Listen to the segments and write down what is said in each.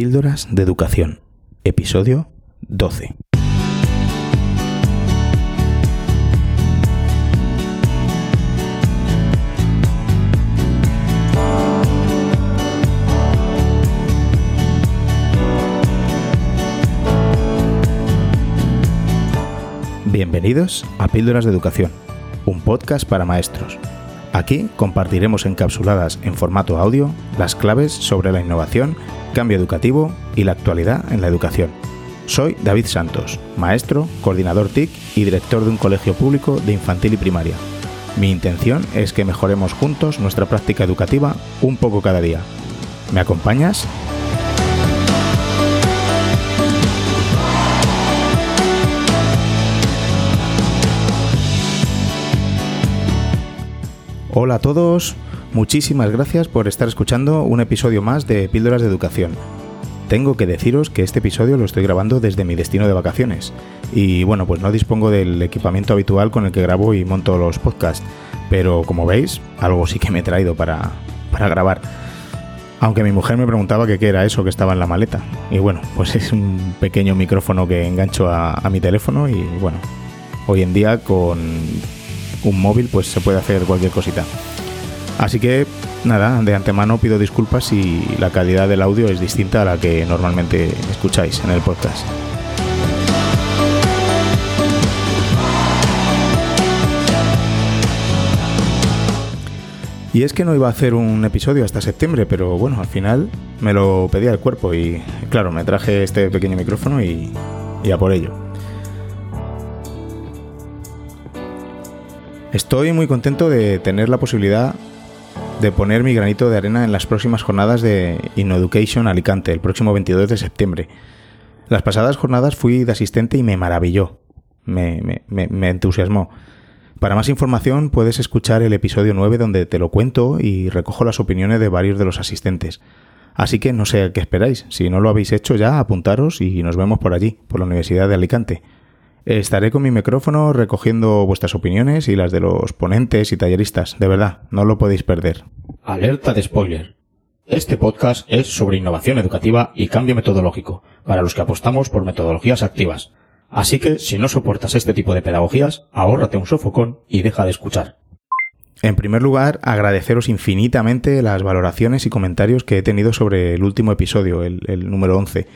Píldoras de Educación, episodio 12. Bienvenidos a Píldoras de Educación, un podcast para maestros. Aquí compartiremos encapsuladas en formato audio las claves sobre la innovación, cambio educativo y la actualidad en la educación. Soy David Santos, maestro, coordinador TIC y director de un colegio público de infantil y primaria. Mi intención es que mejoremos juntos nuestra práctica educativa un poco cada día. ¿Me acompañas? Hola a todos, muchísimas gracias por estar escuchando un episodio más de Píldoras de Educación. Tengo que deciros que este episodio lo estoy grabando desde mi destino de vacaciones y bueno, pues no dispongo del equipamiento habitual con el que grabo y monto los podcasts, pero como veis, algo sí que me he traído para, para grabar. Aunque mi mujer me preguntaba qué era eso que estaba en la maleta. Y bueno, pues es un pequeño micrófono que engancho a, a mi teléfono y bueno, hoy en día con un móvil, pues se puede hacer cualquier cosita. Así que nada, de antemano pido disculpas si la calidad del audio es distinta a la que normalmente escucháis en el podcast. Y es que no iba a hacer un episodio hasta septiembre, pero bueno, al final me lo pedía el cuerpo y claro, me traje este pequeño micrófono y, y a por ello. Estoy muy contento de tener la posibilidad de poner mi granito de arena en las próximas jornadas de InnoEducation Alicante, el próximo 22 de septiembre. Las pasadas jornadas fui de asistente y me maravilló, me, me, me, me entusiasmó. Para más información puedes escuchar el episodio 9 donde te lo cuento y recojo las opiniones de varios de los asistentes. Así que no sé qué esperáis, si no lo habéis hecho ya, apuntaros y nos vemos por allí, por la Universidad de Alicante. Estaré con mi micrófono recogiendo vuestras opiniones y las de los ponentes y talleristas. De verdad, no lo podéis perder. Alerta de spoiler. Este podcast es sobre innovación educativa y cambio metodológico, para los que apostamos por metodologías activas. Así que, si no soportas este tipo de pedagogías, ahórrate un sofocón y deja de escuchar. En primer lugar, agradeceros infinitamente las valoraciones y comentarios que he tenido sobre el último episodio, el, el número 11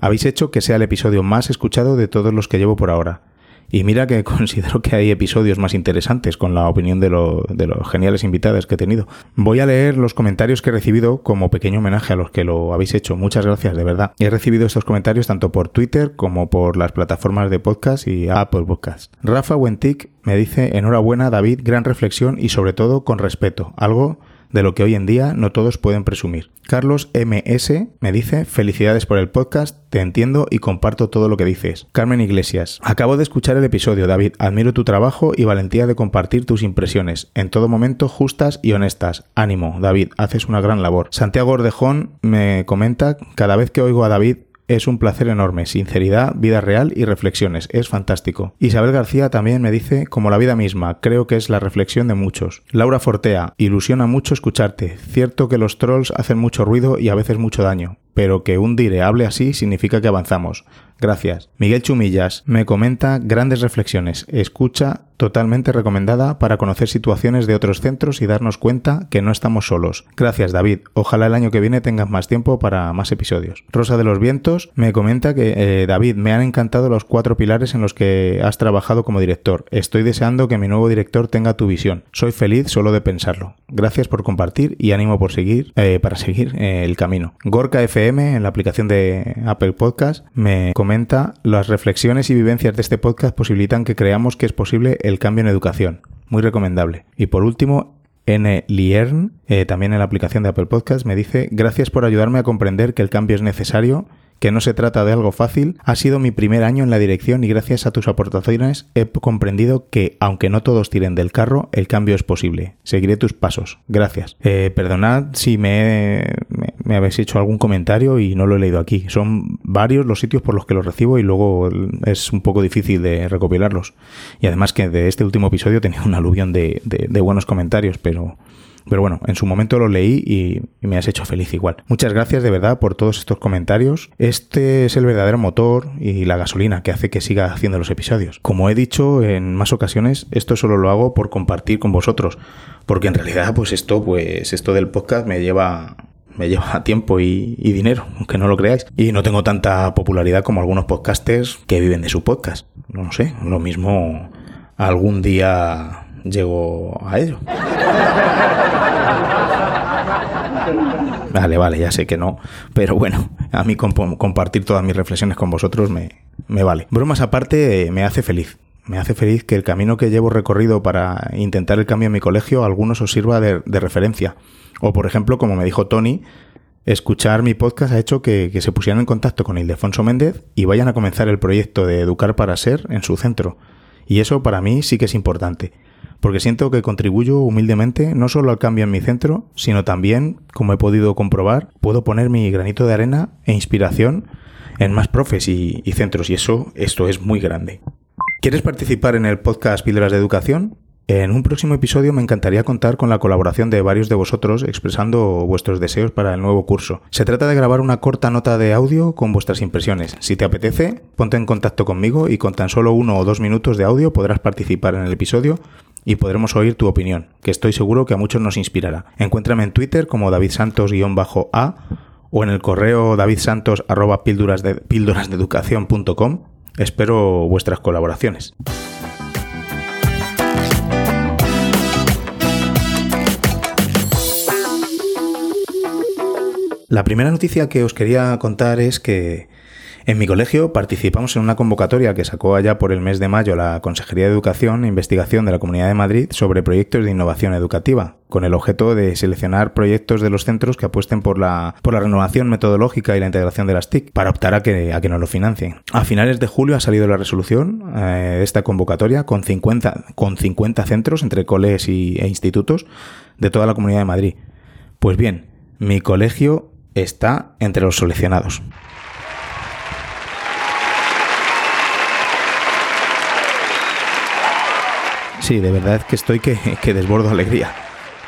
habéis hecho que sea el episodio más escuchado de todos los que llevo por ahora. Y mira que considero que hay episodios más interesantes con la opinión de, lo, de los geniales invitados que he tenido. Voy a leer los comentarios que he recibido como pequeño homenaje a los que lo habéis hecho. Muchas gracias, de verdad. He recibido estos comentarios tanto por Twitter como por las plataformas de podcast y Apple Podcast. Rafa Wentic me dice, enhorabuena David, gran reflexión y sobre todo con respeto. Algo de lo que hoy en día no todos pueden presumir. Carlos MS me dice, felicidades por el podcast, te entiendo y comparto todo lo que dices. Carmen Iglesias, acabo de escuchar el episodio, David, admiro tu trabajo y valentía de compartir tus impresiones, en todo momento justas y honestas. Ánimo, David, haces una gran labor. Santiago Ordejón me comenta, cada vez que oigo a David es un placer enorme, sinceridad, vida real y reflexiones. Es fantástico. Isabel García también me dice, como la vida misma, creo que es la reflexión de muchos. Laura Fortea, ilusiona mucho escucharte. Cierto que los trolls hacen mucho ruido y a veces mucho daño, pero que un dire hable así significa que avanzamos. Gracias. Miguel Chumillas me comenta grandes reflexiones. Escucha totalmente recomendada para conocer situaciones de otros centros y darnos cuenta que no estamos solos. Gracias David. Ojalá el año que viene tengas más tiempo para más episodios. Rosa de los Vientos me comenta que eh, David, me han encantado los cuatro pilares en los que has trabajado como director. Estoy deseando que mi nuevo director tenga tu visión. Soy feliz solo de pensarlo. Gracias por compartir y ánimo por seguir eh, para seguir eh, el camino. Gorka FM en la aplicación de Apple Podcast me comenta las reflexiones y vivencias de este podcast posibilitan que creamos que es posible el cambio en educación. Muy recomendable. Y por último, N. Liern, eh, también en la aplicación de Apple Podcast, me dice, gracias por ayudarme a comprender que el cambio es necesario que no se trata de algo fácil, ha sido mi primer año en la dirección y gracias a tus aportaciones he comprendido que, aunque no todos tiren del carro, el cambio es posible. Seguiré tus pasos. Gracias. Eh, perdonad si me, me, me, habéis hecho algún comentario y no lo he leído aquí. Son varios los sitios por los que los recibo y luego es un poco difícil de recopilarlos. Y además que de este último episodio tenía un aluvión de, buenos comentarios, pero Pero bueno, en su momento lo leí y, me has hecho feliz igual. Muchas gracias de verdad por todos estos comentarios. Este es el verdadero motor y la gasolina que hace que siga haciendo los episodios. Como he dicho en más ocasiones, esto solo lo hago por compartir con vosotros, porque en realidad pues esto pues esto del podcast me lleva me lleva tiempo y, dinero, aunque no lo creáis. Y no tengo tanta popularidad como algunos podcasters que viven de su podcast. No sé, lo mismo algún día llego a ello. Vale, vale, ya sé que no, pero bueno, a mí compartir todas mis reflexiones con vosotros me, me vale. Bromas aparte, me hace feliz. Me hace feliz que el camino que llevo recorrido para intentar el cambio en mi colegio algunos os sirva de, referencia. O, por ejemplo, como me dijo Tony, escuchar mi podcast ha hecho que, se pusieran en contacto con Ildefonso Méndez y vayan a comenzar el proyecto de Educar para Ser en su centro. Y eso para mí sí que es importante porque siento que contribuyo humildemente no solo al cambio en mi centro, sino también, como he podido comprobar, puedo poner mi granito de arena e inspiración en más profes y, centros, y eso, esto es muy grande. ¿Quieres participar en el podcast Píldoras de Educación? En un próximo episodio me encantaría contar con la colaboración de varios de vosotros expresando vuestros deseos para el nuevo curso. Se trata de grabar una corta nota de audio con vuestras impresiones. Si te apetece, ponte en contacto conmigo y con tan solo uno o dos minutos de audio podrás participar en el episodio y podremos oír tu opinión, que estoy seguro que a muchos nos inspirará. Encuéntrame en Twitter como David Santos-A o en el correo davidsantos Espero vuestras colaboraciones. La primera noticia que os quería contar es que en mi colegio participamos en una convocatoria que sacó allá por el mes de mayo la Consejería de Educación e Investigación de la Comunidad de Madrid sobre proyectos de innovación educativa, con el objeto de seleccionar proyectos de los centros que apuesten por la, por la renovación metodológica y la integración de las TIC para optar a que, nos lo financien. A finales de julio ha salido la resolución eh, de esta convocatoria con 50, con 50 centros entre coles y, e institutos de toda la Comunidad de Madrid. Pues bien, mi colegio está entre los seleccionados. Sí, de verdad que estoy que, que desbordo alegría,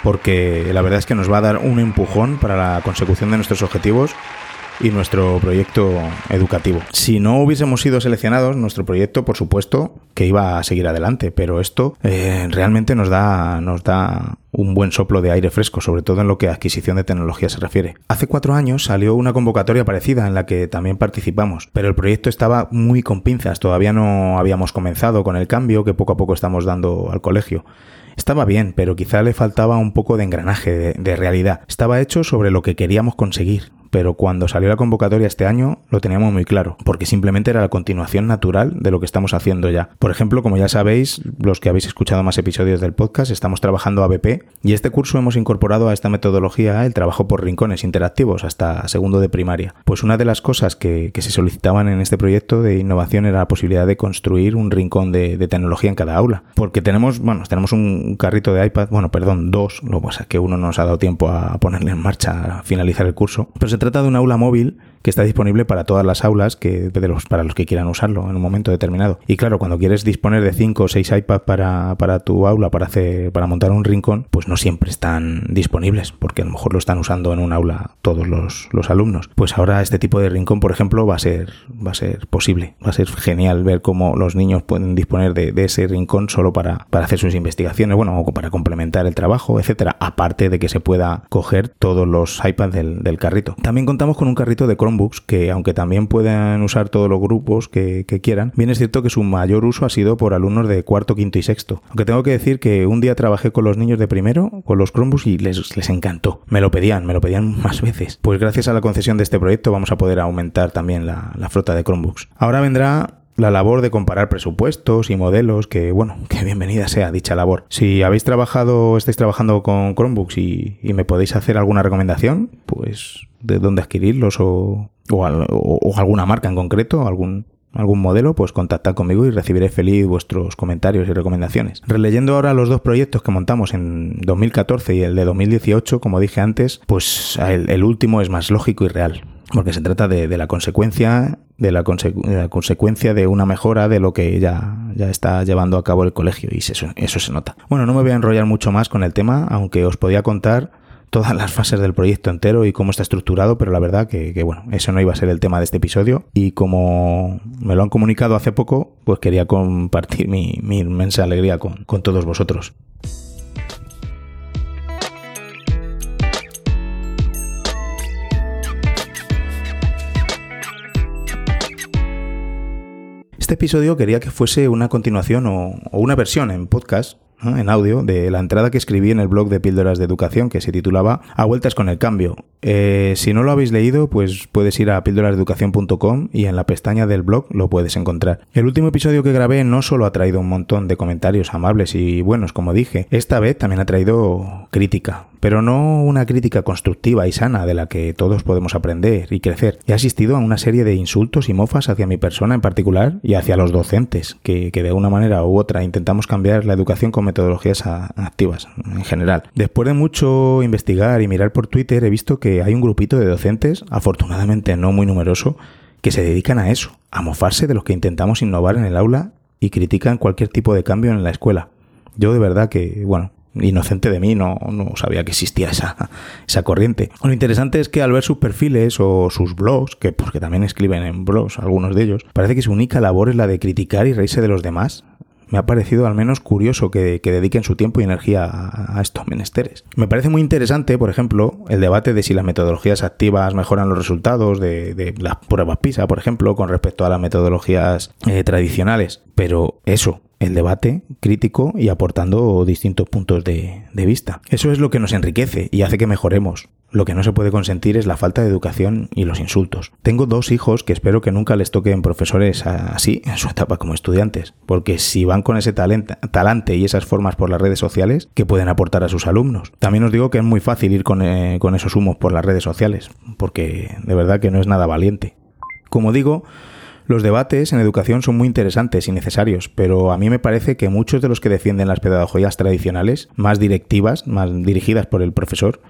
porque la verdad es que nos va a dar un empujón para la consecución de nuestros objetivos y nuestro proyecto educativo. Si no hubiésemos sido seleccionados, nuestro proyecto, por supuesto, que iba a seguir adelante, pero esto eh, realmente nos da, nos da un buen soplo de aire fresco, sobre todo en lo que a adquisición de tecnología se refiere. Hace cuatro años salió una convocatoria parecida en la que también participamos, pero el proyecto estaba muy con pinzas, todavía no habíamos comenzado con el cambio que poco a poco estamos dando al colegio. Estaba bien, pero quizá le faltaba un poco de engranaje, de, realidad. Estaba hecho sobre lo que queríamos conseguir, pero cuando salió la convocatoria este año lo teníamos muy claro, porque simplemente era la continuación natural de lo que estamos haciendo ya. Por ejemplo, como ya sabéis, los que habéis escuchado más episodios del podcast, estamos trabajando ABP y este curso hemos incorporado a esta metodología el trabajo por rincones interactivos hasta segundo de primaria. Pues una de las cosas que, se solicitaban en este proyecto de innovación era la posibilidad de construir un rincón de, tecnología en cada aula, porque tenemos, bueno, tenemos un carrito de iPad, bueno, perdón, dos, lo que pasa que uno no nos ha dado tiempo a ponerle en marcha, a finalizar el curso, pero se trata de un aula móvil que está disponible para todas las aulas que, para los que quieran usarlo en un momento determinado. Y claro, cuando quieres disponer de 5 o 6 iPads para, tu aula, para, hacer, para montar un rincón, pues no siempre están disponibles, porque a lo mejor lo están usando en un aula todos los, alumnos. Pues ahora este tipo de rincón, por ejemplo, va a ser, va a ser posible. Va a ser genial ver cómo los niños pueden disponer de, ese rincón solo para, para hacer sus investigaciones, bueno, o para complementar el trabajo, etcétera. Aparte de que se pueda coger todos los iPads del carrito. También contamos con un carrito de Chromebooks que, aunque también puedan usar todos los grupos que, quieran, bien es cierto que su mayor uso ha sido por alumnos de cuarto, quinto y sexto. Aunque tengo que decir que un día trabajé con los niños de primero, con los Chromebooks, y les, les encantó. Me lo pedían, me lo pedían más veces. Pues gracias a la concesión de este proyecto vamos a poder aumentar también la, la flota de Chromebooks. Ahora vendrá la labor de comparar presupuestos y modelos, que bueno, que bienvenida sea dicha labor. Si habéis trabajado, estáis trabajando con Chromebooks y, me podéis hacer alguna recomendación, pues de dónde adquirirlos o, o, alguna marca en concreto, algún, algún modelo, pues contactad conmigo y recibiré feliz vuestros comentarios y recomendaciones. Releyendo ahora los dos proyectos que montamos en 2014 y el de 2018, como dije antes, pues el último es más lógico y real porque se trata de, la consecuencia de la, consecuencia de una mejora de lo que ya, ya está llevando a cabo el colegio y eso, eso se nota. Bueno, no me voy a enrollar mucho más con el tema, aunque os podía contar todas las fases del proyecto entero y cómo está estructurado, pero la verdad que, bueno, eso no iba a ser el tema de este episodio y como me lo han comunicado hace poco, pues quería compartir mi, inmensa alegría con, con todos vosotros. Este episodio quería que fuese una continuación o, una versión en podcast en audio de la entrada que escribí en el blog de Píldoras de Educación que se titulaba A vueltas con el cambio. Eh, si no lo habéis leído, pues puedes ir a píldorasdeeducación.com y en la pestaña del blog lo puedes encontrar. El último episodio que grabé no solo ha traído un montón de comentarios amables y buenos, como dije, esta vez también ha traído crítica, pero no una crítica constructiva y sana de la que todos podemos aprender y crecer. He asistido a una serie de insultos y mofas hacia mi persona en particular y hacia los docentes, que, de una manera u otra intentamos cambiar la educación con metodologías activas en general. Después de mucho investigar y mirar por Twitter he visto que hay un grupito de docentes, afortunadamente no muy numeroso, que se dedican a eso, a mofarse de los que intentamos innovar en el aula y critican cualquier tipo de cambio en la escuela. Yo de verdad que, bueno, inocente de mí, no, no sabía que existía esa, esa corriente. Lo interesante es que al ver sus perfiles o sus blogs, que porque también escriben en blogs algunos de ellos, parece que su única labor es la de criticar y reírse de los demás. Me ha parecido al menos curioso que, dediquen su tiempo y energía a, estos menesteres. Me parece muy interesante, por ejemplo, el debate de si las metodologías activas mejoran los resultados de, las pruebas PISA, por ejemplo, con respecto a las metodologías eh, tradicionales. Pero eso, el debate crítico y aportando distintos puntos de, vista. Eso es lo que nos enriquece y hace que mejoremos. Lo que no se puede consentir es la falta de educación y los insultos. Tengo dos hijos que espero que nunca les toquen profesores así en su etapa como estudiantes, porque si van con ese talante y esas formas por las redes sociales, ¿qué pueden aportar a sus alumnos? También os digo que es muy fácil ir con, eh, con esos humos por las redes sociales, porque de verdad que no es nada valiente. Como digo, los debates en educación son muy interesantes y necesarios, pero a mí me parece que muchos de los que defienden las pedagogías tradicionales, más directivas, más dirigidas por el profesor,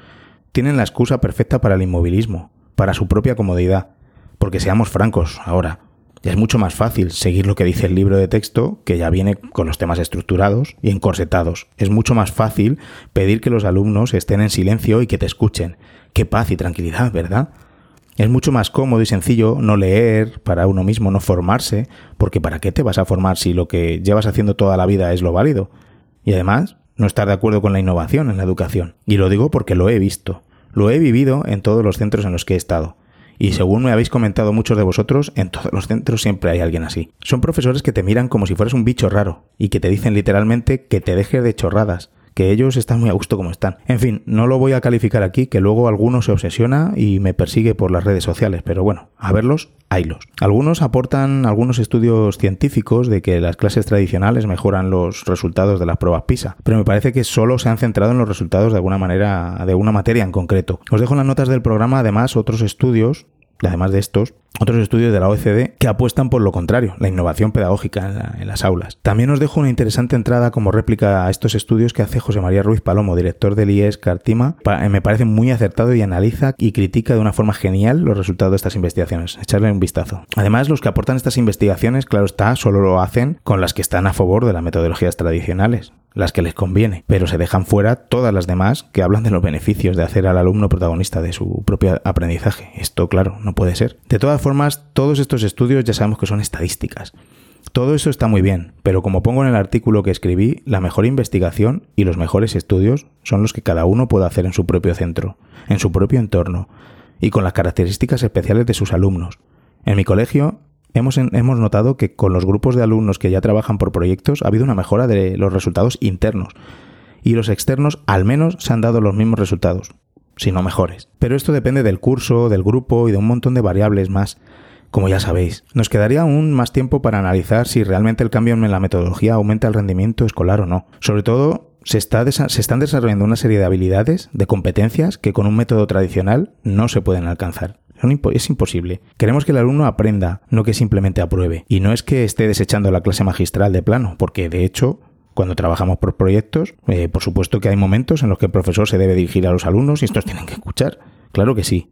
tienen la excusa perfecta para el inmovilismo, para su propia comodidad. Porque seamos francos ahora, es mucho más fácil seguir lo que dice el libro de texto, que ya viene con los temas estructurados y encorsetados. Es mucho más fácil pedir que los alumnos estén en silencio y que te escuchen. Qué paz y tranquilidad, ¿verdad? Es mucho más cómodo y sencillo no leer para uno mismo, no formarse, porque ¿para qué te vas a formar si lo que llevas haciendo toda la vida es lo válido? Y además, no estar de acuerdo con la innovación en la educación. Y lo digo porque lo he visto, lo he vivido en todos los centros en los que he estado. Y según me habéis comentado muchos de vosotros, en todos los centros siempre hay alguien así. Son profesores que te miran como si fueras un bicho raro y que te dicen literalmente que te dejes de chorradas, que ellos están muy a gusto como están. En fin, no lo voy a calificar aquí, que luego alguno se obsesiona y me persigue por las redes sociales, pero bueno, a verlos, haylos. Algunos aportan algunos estudios científicos de que las clases tradicionales mejoran los resultados de las pruebas PISA, pero me parece que solo se han centrado en los resultados de alguna manera, de una materia en concreto. Os dejo en las notas del programa además otros estudios además de estos, otros estudios de la OECD que apuestan por lo contrario, la innovación pedagógica en, las aulas. También os dejo una interesante entrada como réplica a estos estudios que hace José María Ruiz Palomo, director del IES Cartima. Eh, me parece muy acertado y analiza y critica de una forma genial los resultados de estas investigaciones. Echarle un vistazo. Además, los que aportan estas investigaciones, claro está, solo lo hacen con las que están a favor de las metodologías tradicionales las que les conviene, pero se dejan fuera todas las demás que hablan de los beneficios de hacer al alumno protagonista de su propio aprendizaje. Esto, claro, no puede ser. De todas formas, todos estos estudios ya sabemos que son estadísticas. Todo eso está muy bien, pero como pongo en el artículo que escribí, la mejor investigación y los mejores estudios son los que cada uno puede hacer en su propio centro, en su propio entorno, y con las características especiales de sus alumnos. En mi colegio hemos, hemos notado que con los grupos de alumnos que ya trabajan por proyectos ha habido una mejora de los resultados internos y los externos al menos se han dado los mismos resultados, si no mejores. Pero esto depende del curso, del grupo y de un montón de variables más. Como ya sabéis, nos quedaría aún más tiempo para analizar si realmente el cambio en la metodología aumenta el rendimiento escolar o no. Sobre todo, se, está se están desarrollando una serie de habilidades, de competencias que con un método tradicional no se pueden alcanzar. Es imposible. Queremos que el alumno aprenda, no que simplemente apruebe. Y no es que esté desechando la clase magistral de plano, porque de hecho cuando trabajamos por proyectos, eh, por supuesto que hay momentos en los que el profesor se debe dirigir a los alumnos y estos tienen que escuchar. Claro que sí.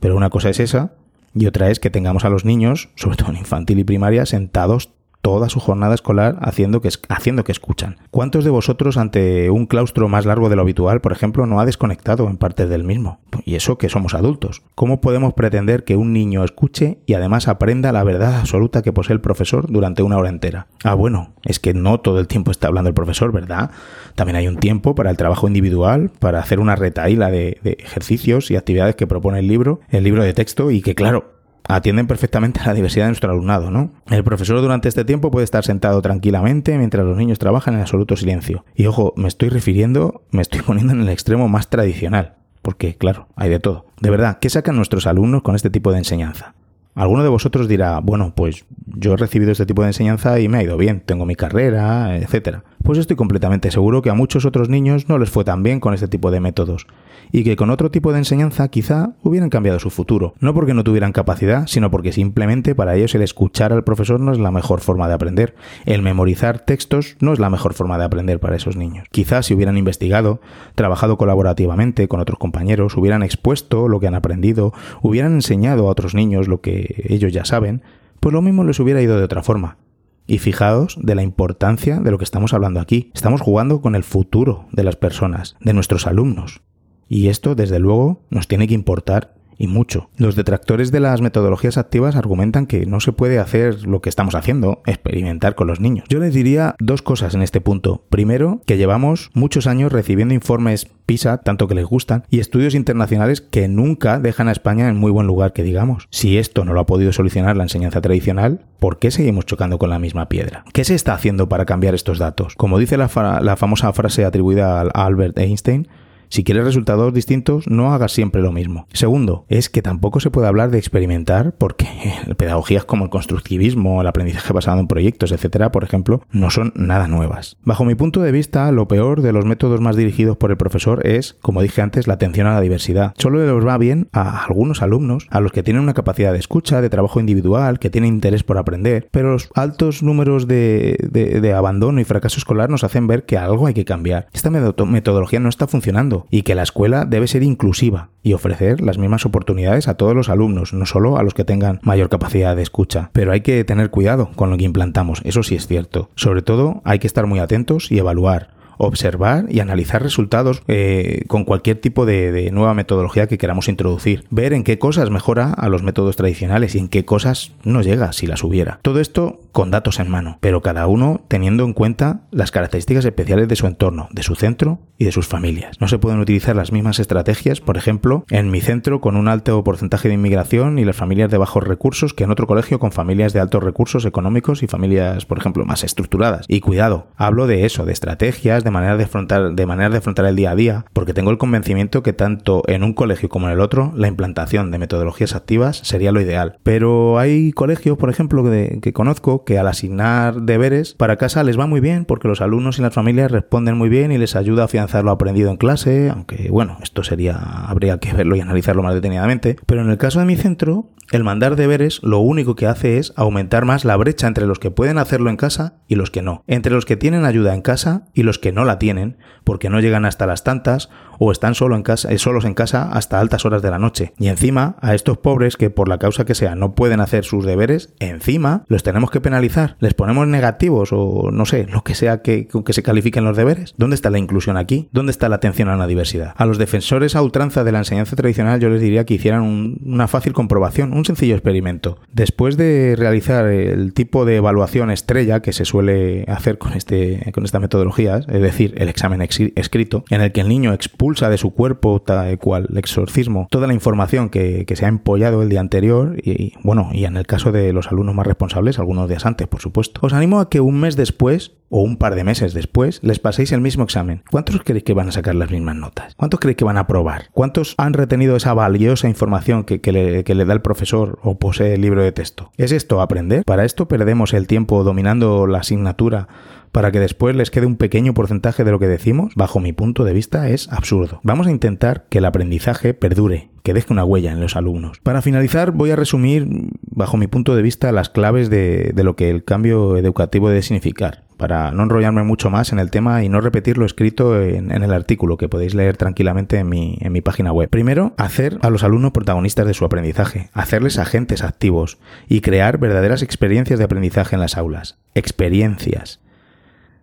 Pero una cosa es esa y otra es que tengamos a los niños, sobre todo en infantil y primaria, sentados toda su jornada escolar haciendo que, haciendo que escuchan. ¿Cuántos de vosotros ante un claustro más largo de lo habitual, por ejemplo, no ha desconectado en partes del mismo? Y eso que somos adultos. ¿Cómo podemos pretender que un niño escuche y además aprenda la verdad absoluta que posee el profesor durante una hora entera? Ah, bueno, es que no todo el tiempo está hablando el profesor, ¿verdad? También hay un tiempo para el trabajo individual, para hacer una retaíla de ejercicios y actividades que propone el libro, el libro de texto, y que claro, atienden perfectamente a la diversidad de nuestro alumnado, ¿no? El profesor durante este tiempo puede estar sentado tranquilamente mientras los niños trabajan en absoluto silencio. Y ojo, me estoy refiriendo, me estoy poniendo en el extremo más tradicional, porque claro, hay de todo. De verdad, ¿qué sacan nuestros alumnos con este tipo de enseñanza? Alguno de vosotros dirá, bueno, pues yo he recibido este tipo de enseñanza y me ha ido bien, tengo mi carrera, etcétera. Pues estoy completamente seguro que a muchos otros niños no les fue tan bien con este tipo de métodos y que con otro tipo de enseñanza quizá hubieran cambiado su futuro, no porque no tuvieran capacidad, sino porque simplemente para ellos el escuchar al profesor no es la mejor forma de aprender, el memorizar textos no es la mejor forma de aprender para esos niños. Quizás si hubieran investigado, trabajado colaborativamente con otros compañeros, hubieran expuesto lo que han aprendido, hubieran enseñado a otros niños lo que ellos ya saben, pues lo mismo les hubiera ido de otra forma. Y fijaos de la importancia de lo que estamos hablando aquí. Estamos jugando con el futuro de las personas, de nuestros alumnos. Y esto, desde luego, nos tiene que importar y mucho. Los detractores de las metodologías activas argumentan que no se puede hacer lo que estamos haciendo, experimentar con los niños. Yo les diría dos cosas en este punto. Primero, que llevamos muchos años recibiendo informes PISA, tanto que les gustan, y estudios internacionales que nunca dejan a España en muy buen lugar, que digamos. Si esto no lo ha podido solucionar la enseñanza tradicional, ¿por qué seguimos chocando con la misma piedra? ¿Qué se está haciendo para cambiar estos datos? Como dice la, la famosa frase atribuida a Albert Einstein, si quieres resultados distintos, no hagas siempre lo mismo. Segundo, es que tampoco se puede hablar de experimentar porque pedagogías como el constructivismo, el aprendizaje basado en proyectos, etcétera, por ejemplo, no son nada nuevas. Bajo mi punto de vista, lo peor de los métodos más dirigidos por el profesor es, como dije antes, la atención a la diversidad. Solo les va bien a algunos alumnos, a los que tienen una capacidad de escucha, de trabajo individual, que tienen interés por aprender, pero los altos números de, de abandono y fracaso escolar nos hacen ver que algo hay que cambiar. Esta metodología no está funcionando y que la escuela debe ser inclusiva y ofrecer las mismas oportunidades a todos los alumnos, no solo a los que tengan mayor capacidad de escucha. Pero hay que tener cuidado con lo que implantamos, eso sí es cierto. Sobre todo hay que estar muy atentos y evaluar observar y analizar resultados eh, con cualquier tipo de, nueva metodología que queramos introducir. Ver en qué cosas mejora a los métodos tradicionales y en qué cosas no llega si las hubiera. Todo esto con datos en mano, pero cada uno teniendo en cuenta las características especiales de su entorno, de su centro y de sus familias. No se pueden utilizar las mismas estrategias, por ejemplo, en mi centro con un alto porcentaje de inmigración y las familias de bajos recursos que en otro colegio con familias de altos recursos económicos y familias, por ejemplo, más estructuradas. Y cuidado, hablo de eso, de estrategias, de manera de afrontar, de de afrontar el día a día, porque tengo el convencimiento que tanto en un colegio como en el otro, la implantación de metodologías activas sería lo ideal. Pero hay colegios, por ejemplo, que, conozco que al asignar deberes para casa les va muy bien porque los alumnos y las familias responden muy bien y les ayuda a afianzar lo aprendido en clase, aunque bueno, esto sería, habría que verlo y analizarlo más detenidamente. Pero en el caso de mi centro, el mandar deberes lo único que hace es aumentar más la brecha entre los que pueden hacerlo en casa y los que no, entre los que tienen ayuda en casa y los que no la tienen, porque no llegan hasta las tantas o están solo en casa, eh, solos en casa hasta altas horas de la noche. Y encima, a estos pobres que por la causa que sea no pueden hacer sus deberes, encima los tenemos que penalizar. Les ponemos negativos o no sé, lo que sea que, que se califiquen los deberes. ¿Dónde está la inclusión aquí? ¿Dónde está la atención a la diversidad? A los defensores a ultranza de la enseñanza tradicional yo les diría que hicieran una fácil comprobación, un sencillo experimento. Después de realizar el tipo de evaluación estrella que se suele hacer con, este, con esta metodología, es decir, el examen escrito, en el que el niño expulsa de su cuerpo, tal cual el exorcismo, toda la información que, se ha empollado el día anterior y, bueno, y en el caso de los alumnos más responsables, algunos días antes, por supuesto. Os animo a que un mes después o un par de meses después les paséis el mismo examen. ¿Cuántos creéis que van a sacar las mismas notas? ¿Cuántos creéis que van a aprobar? ¿Cuántos han retenido esa valiosa información que, le, que le da el profesor o posee el libro de texto? ¿Es esto aprender? Para esto perdemos el tiempo dominando la asignatura para que después les quede un pequeño porcentaje de lo que decimos, bajo mi punto de vista es absurdo. Vamos a intentar que el aprendizaje perdure, que deje una huella en los alumnos. Para finalizar, voy a resumir, bajo mi punto de vista, las claves de, lo que el cambio educativo debe significar para no enrollarme mucho más en el tema y no repetir lo escrito en, el artículo que podéis leer tranquilamente en mi, en mi página web. Primero, hacer a los alumnos protagonistas de su aprendizaje, hacerles agentes activos y crear verdaderas experiencias de aprendizaje en las aulas. Experiencias.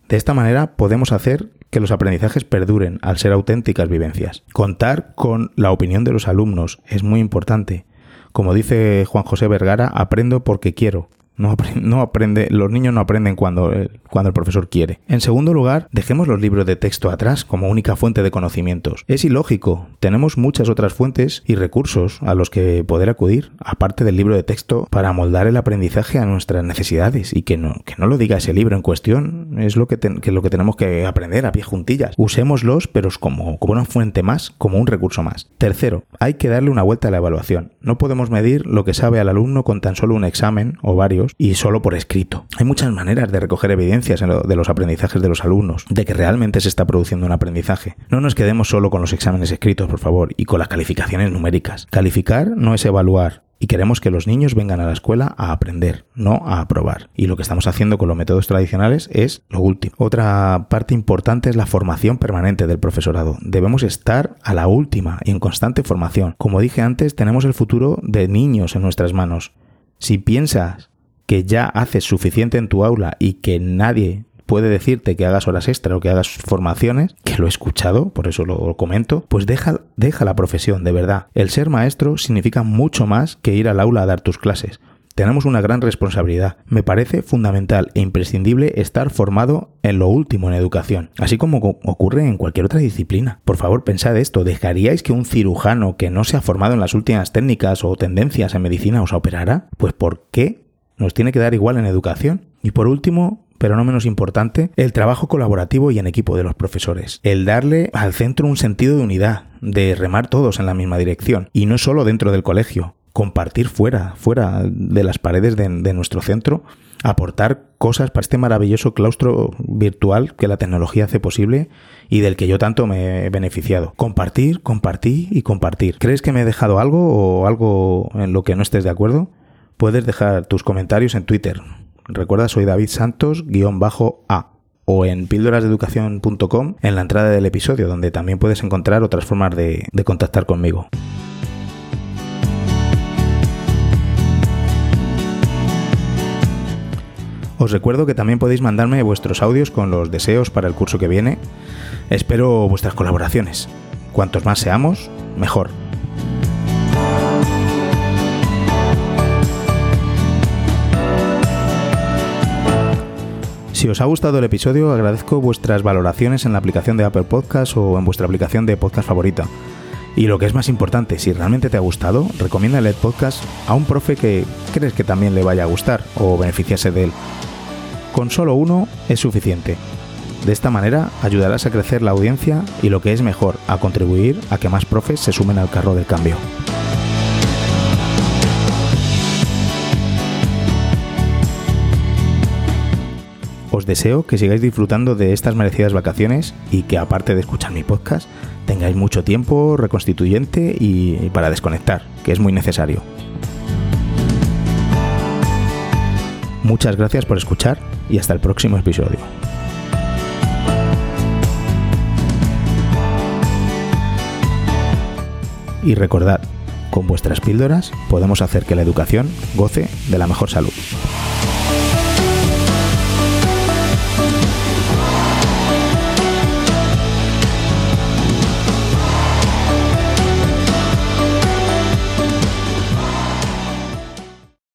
De esta manera podemos hacer que los aprendizajes perduren al ser auténticas vivencias. Contar con la opinión de los alumnos es muy importante. Como dice Juan José Vergara, aprendo porque quiero. No, aprende, los niños no aprenden cuando, cuando el profesor quiere. En segundo lugar, dejemos los libros de texto atrás como única fuente de conocimientos. Es ilógico. Tenemos muchas otras fuentes y recursos a los que poder acudir, aparte del libro de texto, para moldar el aprendizaje a nuestras necesidades y que no, que no lo diga ese libro en cuestión. Es lo que, lo que tenemos que aprender a pie juntillas. Usémoslos, pero como, como una fuente más, como un recurso más. Tercero, hay que darle una vuelta a la evaluación. No podemos medir lo que sabe al alumno con tan solo un examen o varios y solo por escrito. Hay muchas maneras de recoger evidencias de los aprendizajes de los alumnos, de que realmente se está produciendo un aprendizaje. No nos quedemos solo con los exámenes escritos, por favor, y con las calificaciones numéricas. Calificar no es evaluar, y queremos que los niños vengan a la escuela a aprender, no a aprobar. Y lo que estamos haciendo con los métodos tradicionales es lo último. Otra parte importante es la formación permanente del profesorado. Debemos estar a la última y en constante formación. Como dije antes, tenemos el futuro de niños en nuestras manos. Si piensas que ya haces suficiente en tu aula y que nadie puede decirte que hagas horas extra o que hagas formaciones, que lo he escuchado, por eso lo comento, pues deja, deja la profesión, de verdad. El ser maestro significa mucho más que ir al aula a dar tus clases. Tenemos una gran responsabilidad. Me parece fundamental e imprescindible estar formado en lo último en educación, así como ocurre en cualquier otra disciplina. Por favor, pensad esto, ¿dejaríais que un cirujano que no se ha formado en las últimas técnicas o tendencias en medicina os operara? Pues ¿por qué nos tiene que dar igual en educación. Y por último, pero no menos importante, el trabajo colaborativo y en equipo de los profesores. El darle al centro un sentido de unidad, de remar todos en la misma dirección. Y no solo dentro del colegio, compartir fuera, fuera de las paredes de, nuestro centro, aportar cosas para este maravilloso claustro virtual que la tecnología hace posible y del que yo tanto me he beneficiado. Compartir, compartir y compartir. ¿Crees que me he dejado algo o algo en lo que no estés de acuerdo? Puedes dejar tus comentarios en Twitter. Recuerda, soy David Santos-A o en píldorasdeeducación.com en la entrada del episodio, donde también puedes encontrar otras formas de, de contactar conmigo. Os recuerdo que también podéis mandarme vuestros audios con los deseos para el curso que viene. Espero vuestras colaboraciones. Cuantos más seamos, mejor. Si os ha gustado el episodio, agradezco vuestras valoraciones en la aplicación de Apple Podcast o en vuestra aplicación de podcast favorita. Y lo que es más importante, si realmente te ha gustado, recomienda el podcast a un profe que crees que también le vaya a gustar o beneficiarse de él. Con solo uno es suficiente. De esta manera ayudarás a crecer la audiencia y lo que es mejor, a contribuir a que más profes se sumen al carro del cambio. Os deseo que sigáis disfrutando de estas merecidas vacaciones y que aparte de escuchar mi podcast, tengáis mucho tiempo reconstituyente y para desconectar, que es muy necesario. Muchas gracias por escuchar y hasta el próximo episodio. Y recordad, con vuestras píldoras podemos hacer que la educación goce de la mejor salud.